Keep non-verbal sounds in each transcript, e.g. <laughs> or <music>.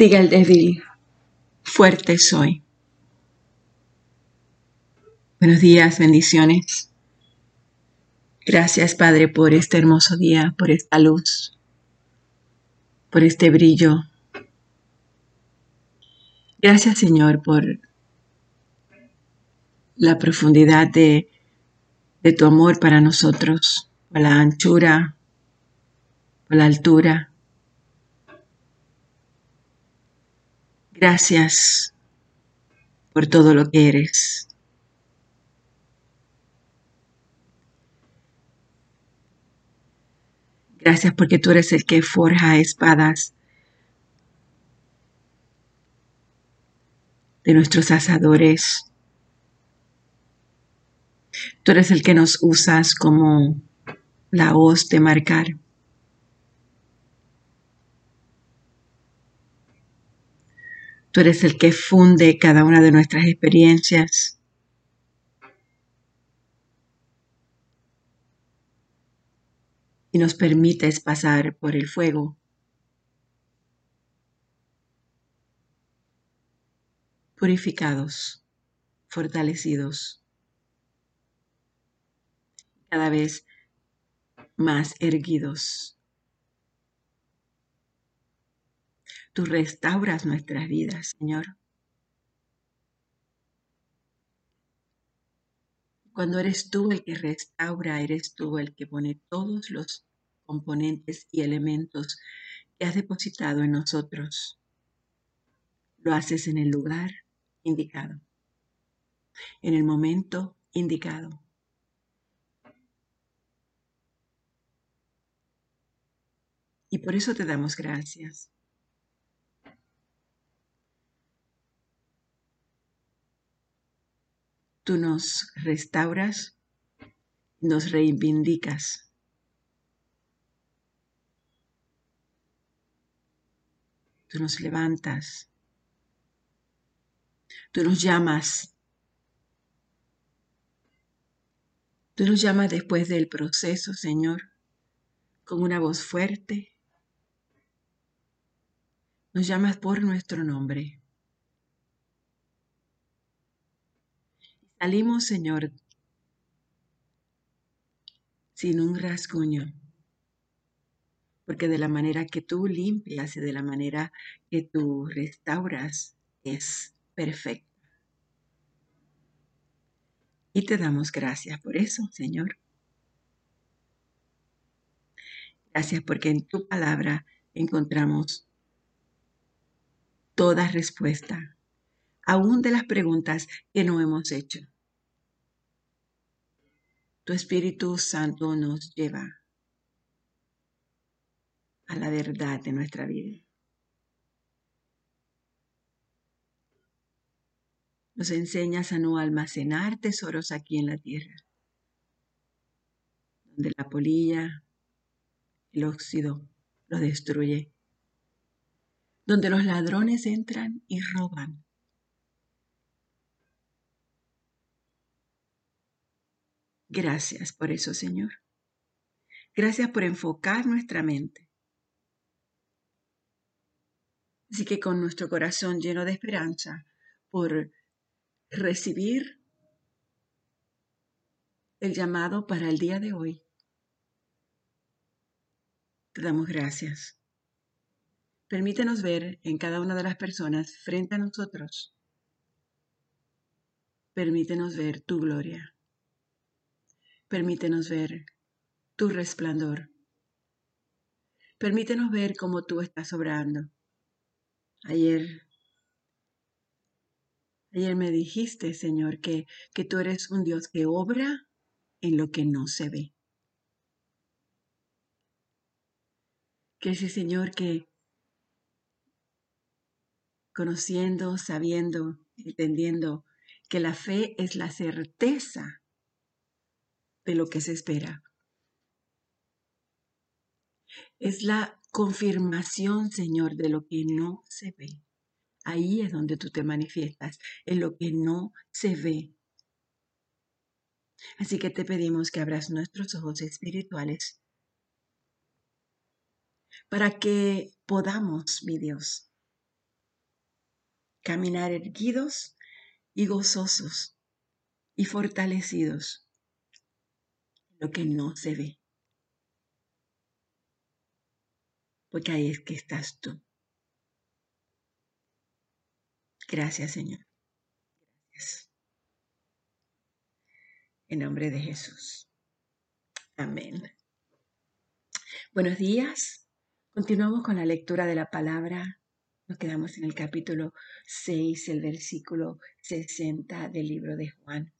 Diga el débil, fuerte soy. Buenos días, bendiciones. Gracias, Padre, por este hermoso día, por esta luz, por este brillo. Gracias, Señor, por la profundidad de, de tu amor para nosotros, por la anchura, por la altura Gracias por todo lo que eres. Gracias porque tú eres el que forja espadas de nuestros asadores. Tú eres el que nos usas como la hoz de marcar. Tú eres el que funde cada una de nuestras experiencias. Y nos permites pasar por el fuego. Purificados, fortalecidos, cada vez más erguidos Tú restauras nuestras vidas, Señor. Cuando eres tú el que restaura, eres tú el que pone todos los componentes y elementos que has depositado en nosotros. Lo haces en el lugar indicado, en el momento indicado. Y por eso te damos gracias. Tú nos restauras, nos reivindicas. Tú nos levantas. Tú nos llamas. Tú nos llamas después del proceso, Señor, con una voz fuerte. Nos llamas por nuestro nombre. Salimos, Señor, sin un rasguño, porque de la manera que tú limpias y de la manera que tú restauras es perfecta. Y te damos gracias por eso, Señor. Gracias porque en tu palabra encontramos toda respuesta, aún de las preguntas que no hemos hecho tu Espíritu Santo nos lleva a la verdad de nuestra vida. Nos enseñas a no almacenar tesoros aquí en la tierra, donde la polilla, el óxido lo destruye, donde los ladrones entran y roban Gracias por eso, Señor. Gracias por enfocar nuestra mente. Así que con nuestro corazón lleno de esperanza por recibir el llamado para el día de hoy, te damos gracias. Permítenos ver en cada una de las personas frente a nosotros. Permítenos ver tu gloria. Permítenos ver tu resplandor. Permítenos ver cómo tú estás obrando. Ayer, ayer me dijiste, Señor, que, que tú eres un Dios que obra en lo que no se ve. Que ese Señor que conociendo, sabiendo, entendiendo que la fe es la certeza de lo que se espera. Es la confirmación, Señor, de lo que no se ve. Ahí es donde tú te manifiestas, en lo que no se ve. Así que te pedimos que abras nuestros ojos espirituales para que podamos, mi Dios, caminar erguidos y gozosos y fortalecidos, lo que no se ve. Porque ahí es que estás tú. Gracias, Señor. Gracias. En nombre de Jesús. Amén. Buenos días. Continuamos con la lectura de la palabra. Nos quedamos en el capítulo 6, el versículo 60 del libro de Juan.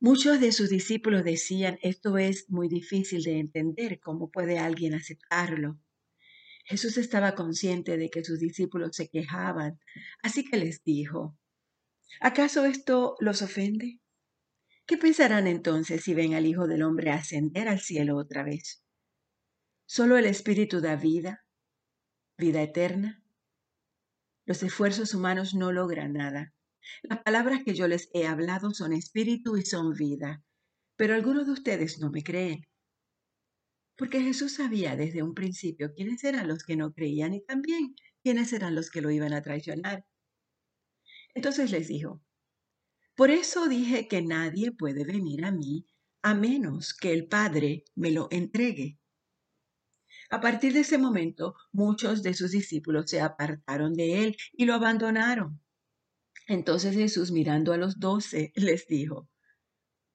Muchos de sus discípulos decían, esto es muy difícil de entender, ¿cómo puede alguien aceptarlo? Jesús estaba consciente de que sus discípulos se quejaban, así que les dijo, ¿acaso esto los ofende? ¿Qué pensarán entonces si ven al Hijo del Hombre ascender al cielo otra vez? Solo el Espíritu da vida, vida eterna. Los esfuerzos humanos no logran nada. Las palabras que yo les he hablado son espíritu y son vida, pero algunos de ustedes no me creen. Porque Jesús sabía desde un principio quiénes eran los que no creían y también quiénes eran los que lo iban a traicionar. Entonces les dijo, por eso dije que nadie puede venir a mí a menos que el Padre me lo entregue. A partir de ese momento, muchos de sus discípulos se apartaron de él y lo abandonaron. Entonces Jesús, mirando a los doce, <laughs> les dijo,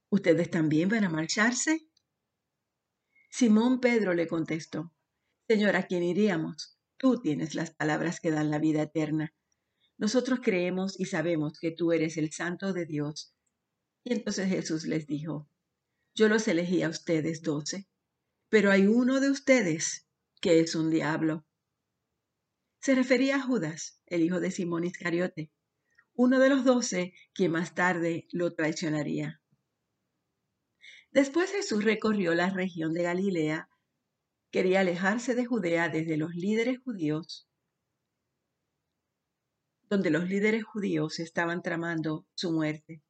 ¿Ustedes también van a marcharse? Simón Pedro le contestó, Señor, ¿a quién iríamos? Tú tienes las palabras que dan la vida eterna. Nosotros creemos y sabemos que tú eres el Santo de Dios. Y entonces Jesús les dijo, Yo los elegí a ustedes doce, pero hay uno de ustedes que es un diablo. Se refería a Judas, el hijo de Simón Iscariote, uno de los doce que más tarde lo traicionaría. Después Jesús recorrió la región de Galilea, quería alejarse de Judea desde los líderes judíos, donde los líderes judíos estaban tramando su muerte.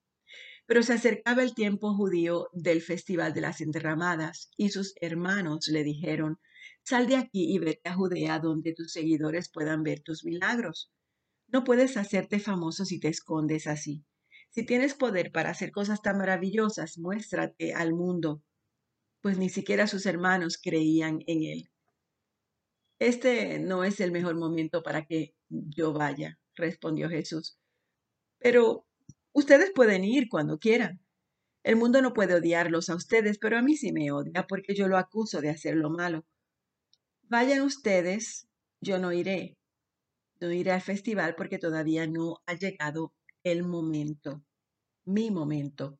Pero se acercaba el tiempo judío del festival de las enterramadas y sus hermanos le dijeron, sal de aquí y vete a Judea donde tus seguidores puedan ver tus milagros. No puedes hacerte famoso si te escondes así. Si tienes poder para hacer cosas tan maravillosas, muéstrate al mundo, pues ni siquiera sus hermanos creían en él. Este no es el mejor momento para que yo vaya, respondió Jesús. Pero ustedes pueden ir cuando quieran. El mundo no puede odiarlos a ustedes, pero a mí sí me odia porque yo lo acuso de hacer lo malo. Vayan ustedes, yo no iré. No iré al festival porque todavía no ha llegado el momento, mi momento.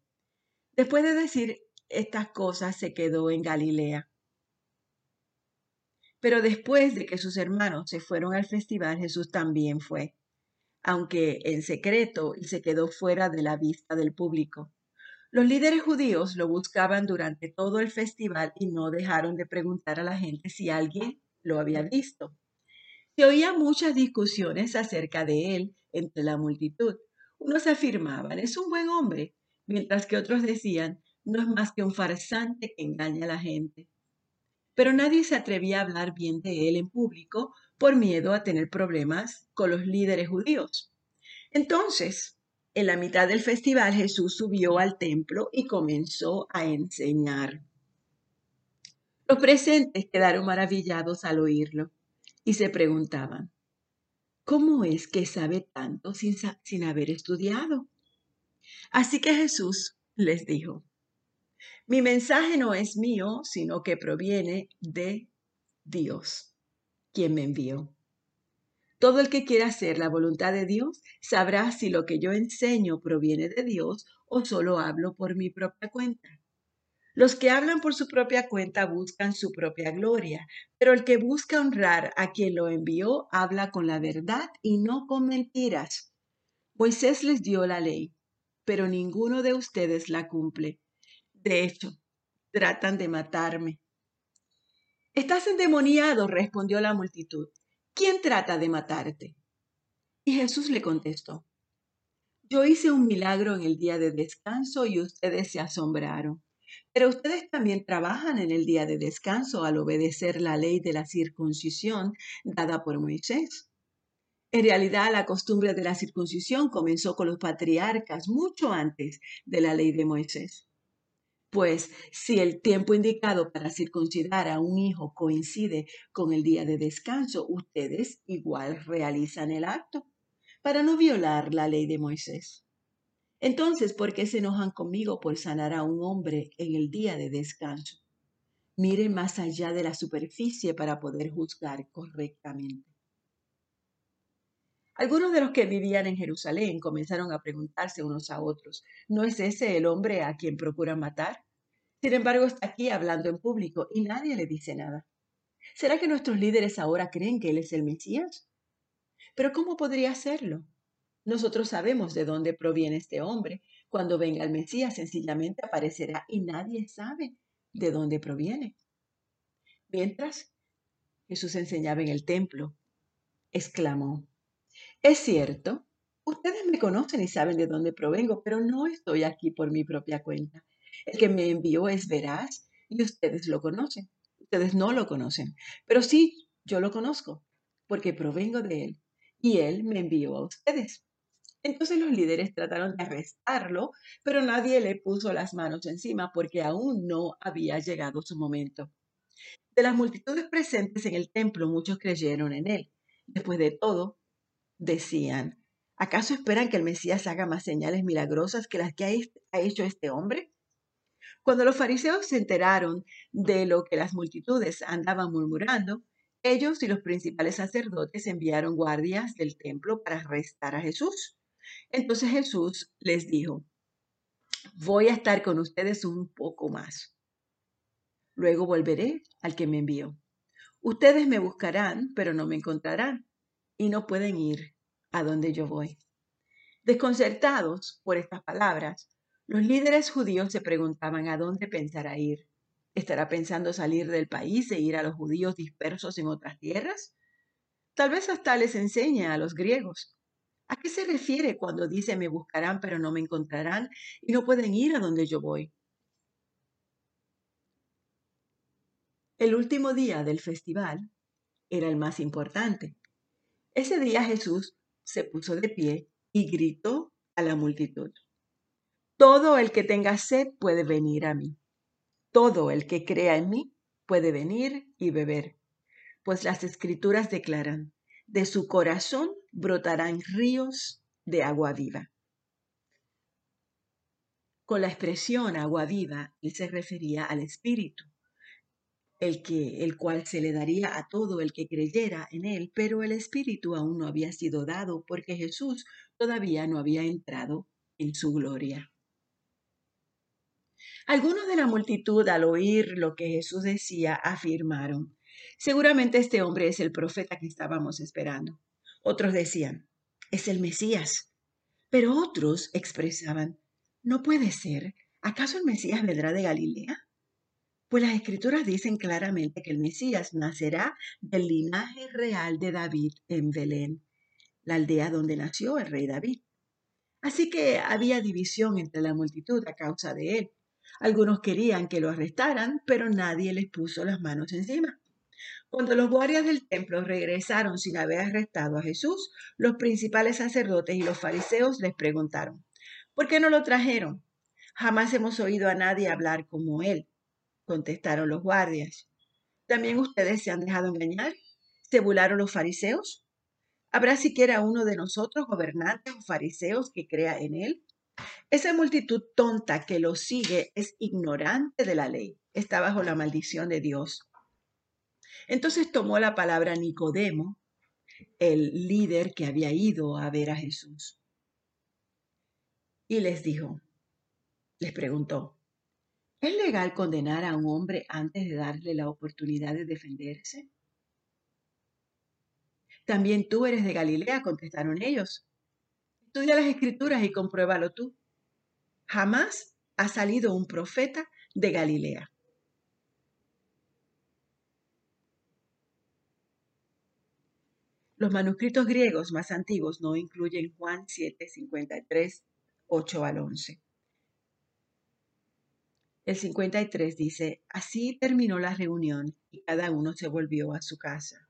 Después de decir estas cosas, se quedó en Galilea. Pero después de que sus hermanos se fueron al festival, Jesús también fue, aunque en secreto y se quedó fuera de la vista del público. Los líderes judíos lo buscaban durante todo el festival y no dejaron de preguntar a la gente si alguien lo había visto. Se oían muchas discusiones acerca de él entre la multitud. Unos afirmaban, es un buen hombre, mientras que otros decían, no es más que un farsante que engaña a la gente. Pero nadie se atrevía a hablar bien de él en público por miedo a tener problemas con los líderes judíos. Entonces, en la mitad del festival, Jesús subió al templo y comenzó a enseñar. Los presentes quedaron maravillados al oírlo y se preguntaban, ¿Cómo es que sabe tanto sin, sin haber estudiado? Así que Jesús les dijo, mi mensaje no es mío, sino que proviene de Dios, quien me envió. Todo el que quiera hacer la voluntad de Dios sabrá si lo que yo enseño proviene de Dios o solo hablo por mi propia cuenta. Los que hablan por su propia cuenta buscan su propia gloria, pero el que busca honrar a quien lo envió habla con la verdad y no con mentiras. Moisés les dio la ley, pero ninguno de ustedes la cumple. De hecho, tratan de matarme. Estás endemoniado, respondió la multitud. ¿Quién trata de matarte? Y Jesús le contestó, yo hice un milagro en el día de descanso y ustedes se asombraron. Pero ustedes también trabajan en el día de descanso al obedecer la ley de la circuncisión dada por Moisés. En realidad, la costumbre de la circuncisión comenzó con los patriarcas mucho antes de la ley de Moisés. Pues si el tiempo indicado para circuncidar a un hijo coincide con el día de descanso, ustedes igual realizan el acto para no violar la ley de Moisés. Entonces, ¿por qué se enojan conmigo por sanar a un hombre en el día de descanso? Miren más allá de la superficie para poder juzgar correctamente. Algunos de los que vivían en Jerusalén comenzaron a preguntarse unos a otros, ¿no es ese el hombre a quien procuran matar? Sin embargo, está aquí hablando en público y nadie le dice nada. ¿Será que nuestros líderes ahora creen que Él es el Mesías? Pero ¿cómo podría serlo? Nosotros sabemos de dónde proviene este hombre. Cuando venga el Mesías sencillamente aparecerá y nadie sabe de dónde proviene. Mientras Jesús enseñaba en el templo, exclamó, es cierto, ustedes me conocen y saben de dónde provengo, pero no estoy aquí por mi propia cuenta. El que me envió es veraz y ustedes lo conocen. Ustedes no lo conocen, pero sí, yo lo conozco, porque provengo de él y él me envió a ustedes. Entonces los líderes trataron de arrestarlo, pero nadie le puso las manos encima porque aún no había llegado su momento. De las multitudes presentes en el templo, muchos creyeron en él. Después de todo, decían, ¿acaso esperan que el Mesías haga más señales milagrosas que las que ha hecho este hombre? Cuando los fariseos se enteraron de lo que las multitudes andaban murmurando, ellos y los principales sacerdotes enviaron guardias del templo para arrestar a Jesús. Entonces Jesús les dijo, voy a estar con ustedes un poco más. Luego volveré al que me envió. Ustedes me buscarán, pero no me encontrarán y no pueden ir a donde yo voy. Desconcertados por estas palabras, los líderes judíos se preguntaban a dónde pensará ir. ¿Estará pensando salir del país e ir a los judíos dispersos en otras tierras? Tal vez hasta les enseñe a los griegos. ¿A qué se refiere cuando dice me buscarán pero no me encontrarán y no pueden ir a donde yo voy? El último día del festival era el más importante. Ese día Jesús se puso de pie y gritó a la multitud. Todo el que tenga sed puede venir a mí. Todo el que crea en mí puede venir y beber. Pues las escrituras declaran, de su corazón brotarán ríos de agua viva. Con la expresión agua viva, él se refería al Espíritu, el, que, el cual se le daría a todo el que creyera en él, pero el Espíritu aún no había sido dado porque Jesús todavía no había entrado en su gloria. Algunos de la multitud al oír lo que Jesús decía afirmaron, seguramente este hombre es el profeta que estábamos esperando. Otros decían, es el Mesías. Pero otros expresaban, no puede ser, ¿acaso el Mesías vendrá de Galilea? Pues las escrituras dicen claramente que el Mesías nacerá del linaje real de David en Belén, la aldea donde nació el rey David. Así que había división entre la multitud a causa de él. Algunos querían que lo arrestaran, pero nadie les puso las manos encima. Cuando los guardias del templo regresaron sin haber arrestado a Jesús, los principales sacerdotes y los fariseos les preguntaron, ¿por qué no lo trajeron? Jamás hemos oído a nadie hablar como él contestaron los guardias. ¿También ustedes se han dejado engañar? ¿Se burlaron los fariseos? ¿Habrá siquiera uno de nosotros, gobernantes o fariseos, que crea en él? Esa multitud tonta que lo sigue es ignorante de la ley, está bajo la maldición de Dios. Entonces tomó la palabra Nicodemo, el líder que había ido a ver a Jesús. Y les dijo, les preguntó, ¿Es legal condenar a un hombre antes de darle la oportunidad de defenderse? También tú eres de Galilea, contestaron ellos. Estudia las escrituras y compruébalo tú. Jamás ha salido un profeta de Galilea. Los manuscritos griegos más antiguos no incluyen Juan 7, 53, 8 al 11. El 53 dice, así terminó la reunión y cada uno se volvió a su casa.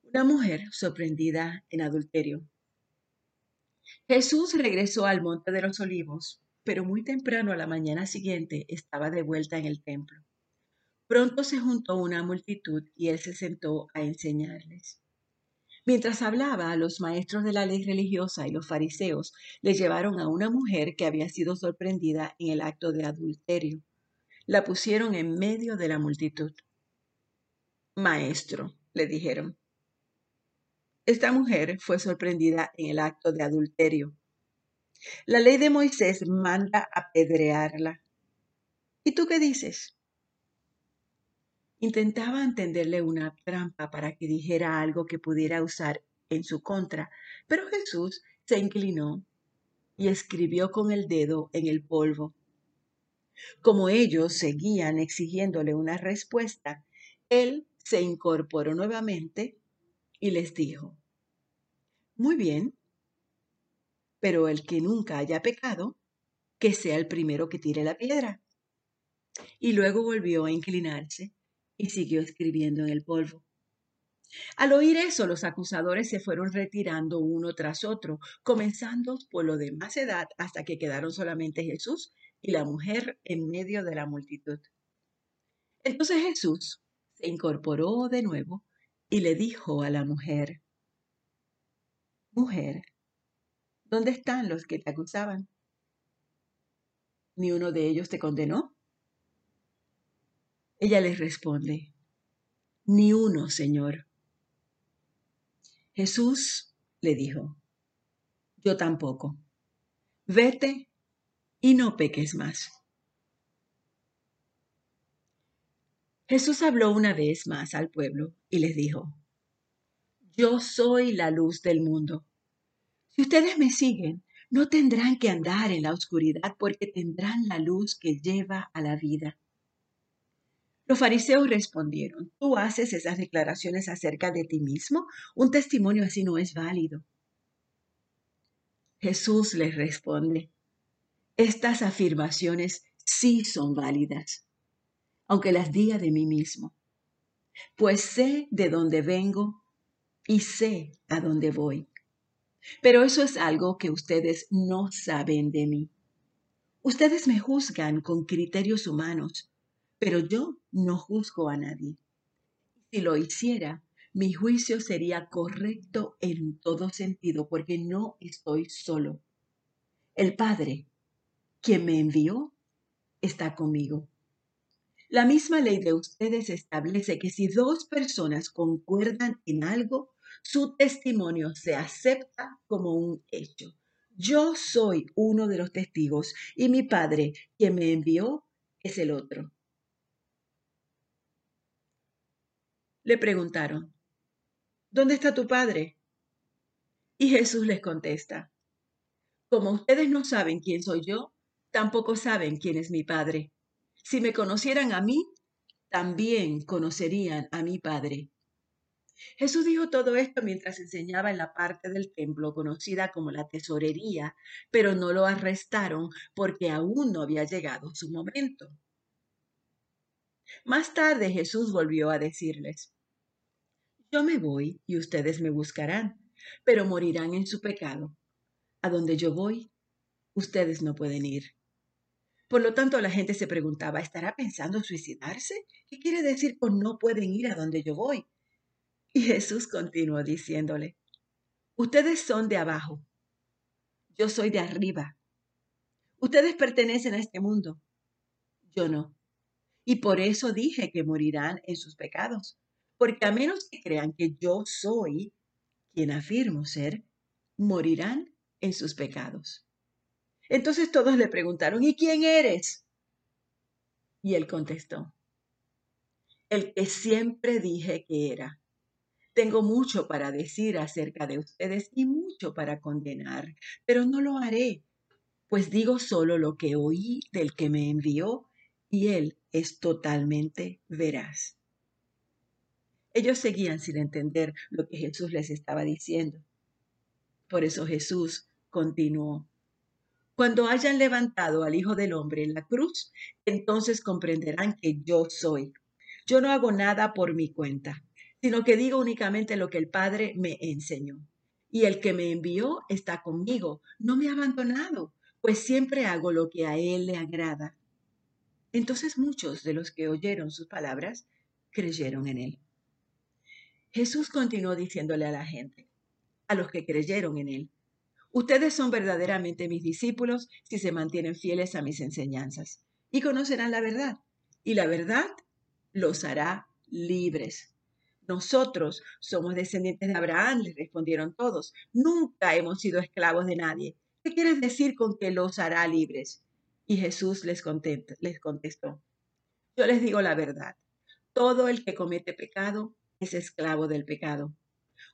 Una mujer sorprendida en adulterio. Jesús regresó al monte de los olivos, pero muy temprano a la mañana siguiente estaba de vuelta en el templo. Pronto se juntó una multitud y él se sentó a enseñarles. Mientras hablaba, los maestros de la ley religiosa y los fariseos le llevaron a una mujer que había sido sorprendida en el acto de adulterio. La pusieron en medio de la multitud. Maestro, le dijeron, esta mujer fue sorprendida en el acto de adulterio. La ley de Moisés manda apedrearla. ¿Y tú qué dices? Intentaba tenderle una trampa para que dijera algo que pudiera usar en su contra, pero Jesús se inclinó y escribió con el dedo en el polvo. Como ellos seguían exigiéndole una respuesta, él se incorporó nuevamente y les dijo, Muy bien, pero el que nunca haya pecado, que sea el primero que tire la piedra. Y luego volvió a inclinarse y siguió escribiendo en el polvo. Al oír eso, los acusadores se fueron retirando uno tras otro, comenzando por lo de más edad hasta que quedaron solamente Jesús y la mujer en medio de la multitud. Entonces Jesús se incorporó de nuevo y le dijo a la mujer, Mujer, ¿dónde están los que te acusaban? ¿Ni uno de ellos te condenó? Ella les responde, Ni uno, Señor. Jesús le dijo, Yo tampoco. Vete y no peques más. Jesús habló una vez más al pueblo y les dijo, Yo soy la luz del mundo. Si ustedes me siguen, no tendrán que andar en la oscuridad porque tendrán la luz que lleva a la vida. Los fariseos respondieron, tú haces esas declaraciones acerca de ti mismo, un testimonio así no es válido. Jesús les responde, estas afirmaciones sí son válidas aunque las diga de mí mismo, pues sé de dónde vengo y sé a dónde voy. Pero eso es algo que ustedes no saben de mí. Ustedes me juzgan con criterios humanos, pero yo no juzgo a nadie. Si lo hiciera, mi juicio sería correcto en todo sentido, porque no estoy solo. El Padre, quien me envió, está conmigo. La misma ley de ustedes establece que si dos personas concuerdan en algo, su testimonio se acepta como un hecho. Yo soy uno de los testigos y mi Padre, quien me envió, es el otro. Le preguntaron, ¿dónde está tu Padre? Y Jesús les contesta, como ustedes no saben quién soy yo, tampoco saben quién es mi Padre. Si me conocieran a mí, también conocerían a mi Padre. Jesús dijo todo esto mientras enseñaba en la parte del templo conocida como la tesorería, pero no lo arrestaron porque aún no había llegado su momento. Más tarde Jesús volvió a decirles, Yo me voy y ustedes me buscarán, pero morirán en su pecado. A donde yo voy, ustedes no pueden ir. Por lo tanto, la gente se preguntaba, ¿estará pensando suicidarse? ¿Qué quiere decir con no pueden ir a donde yo voy? Y Jesús continuó diciéndole, ustedes son de abajo, yo soy de arriba. Ustedes pertenecen a este mundo, yo no. Y por eso dije que morirán en sus pecados, porque a menos que crean que yo soy quien afirmo ser, morirán en sus pecados. Entonces todos le preguntaron, ¿y quién eres? Y él contestó, el que siempre dije que era. Tengo mucho para decir acerca de ustedes y mucho para condenar, pero no lo haré, pues digo solo lo que oí del que me envió y él es totalmente veraz. Ellos seguían sin entender lo que Jesús les estaba diciendo. Por eso Jesús continuó, cuando hayan levantado al Hijo del Hombre en la cruz, entonces comprenderán que yo soy. Yo no hago nada por mi cuenta. sino que digo únicamente lo que el Padre me enseñó. Y el que me envió está conmigo, no me ha abandonado, pues siempre hago lo que a Él le agrada. Entonces muchos de los que oyeron sus palabras creyeron en Él. Jesús continuó diciéndole a la gente, a los que creyeron en Él, Ustedes son verdaderamente mis discípulos si se mantienen fieles a mis enseñanzas y conocerán la verdad. Y la verdad los hará libres. Nosotros somos descendientes de Abraham, les respondieron todos. Nunca hemos sido esclavos de nadie. ¿Qué quieres decir con que los hará libres? Y Jesús les, contestó, yo les digo la verdad. Todo el que comete pecado es esclavo del pecado.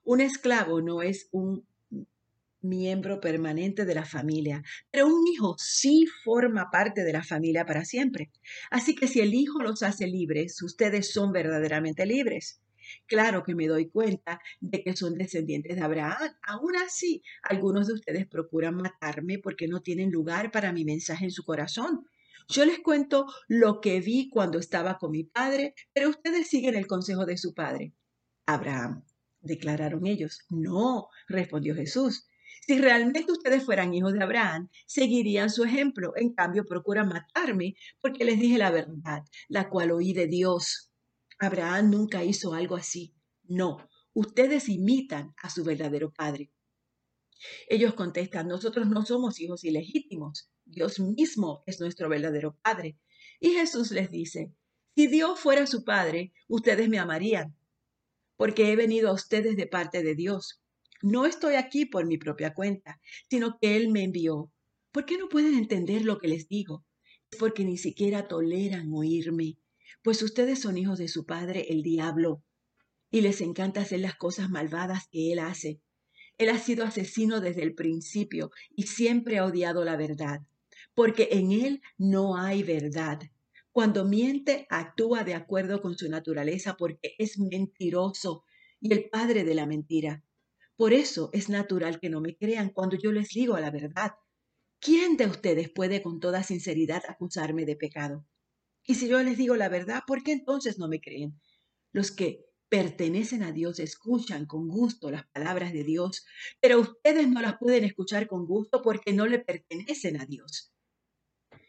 Un esclavo no es un miembro permanente de la familia, pero un hijo sí forma parte de la familia para siempre. Así que si el hijo los hace libres, ustedes son verdaderamente libres. Claro que me doy cuenta de que son descendientes de Abraham. Aún así, algunos de ustedes procuran matarme porque no tienen lugar para mi mensaje en su corazón. Yo les cuento lo que vi cuando estaba con mi padre, pero ustedes siguen el consejo de su padre. Abraham, declararon ellos. No, respondió Jesús. Si realmente ustedes fueran hijos de Abraham, seguirían su ejemplo. En cambio, procuran matarme porque les dije la verdad, la cual oí de Dios. Abraham nunca hizo algo así. No, ustedes imitan a su verdadero padre. Ellos contestan, nosotros no somos hijos ilegítimos. Dios mismo es nuestro verdadero padre. Y Jesús les dice, si Dios fuera su padre, ustedes me amarían, porque he venido a ustedes de parte de Dios. No estoy aquí por mi propia cuenta, sino que Él me envió. ¿Por qué no pueden entender lo que les digo? Es porque ni siquiera toleran oírme, pues ustedes son hijos de su padre, el diablo, y les encanta hacer las cosas malvadas que Él hace. Él ha sido asesino desde el principio y siempre ha odiado la verdad, porque en Él no hay verdad. Cuando miente, actúa de acuerdo con su naturaleza porque es mentiroso y el padre de la mentira. Por eso es natural que no me crean cuando yo les digo la verdad. ¿Quién de ustedes puede con toda sinceridad acusarme de pecado? Y si yo les digo la verdad, ¿por qué entonces no me creen? Los que pertenecen a Dios escuchan con gusto las palabras de Dios, pero ustedes no las pueden escuchar con gusto porque no le pertenecen a Dios.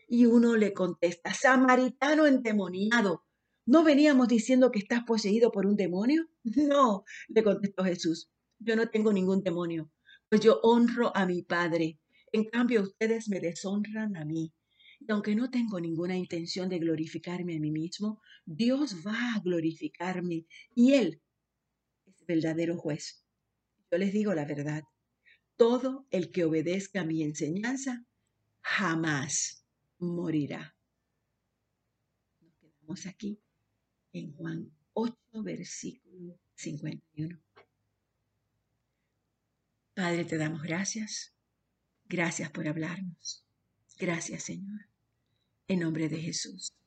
Y uno le contesta, samaritano endemoniado, ¿no veníamos diciendo que estás poseído por un demonio? <laughs> No, le contestó Jesús, yo no tengo ningún demonio, pues yo honro a mi Padre. En cambio, ustedes me deshonran a mí. Y aunque no tengo ninguna intención de glorificarme a mí mismo, Dios va a glorificarme y Él es el verdadero juez. Yo les digo la verdad. Todo el que obedezca mi enseñanza jamás morirá. Nos quedamos aquí en Juan 8, versículo 51. Padre, te damos gracias. Gracias por hablarnos. Gracias, Señor. En nombre de Jesús.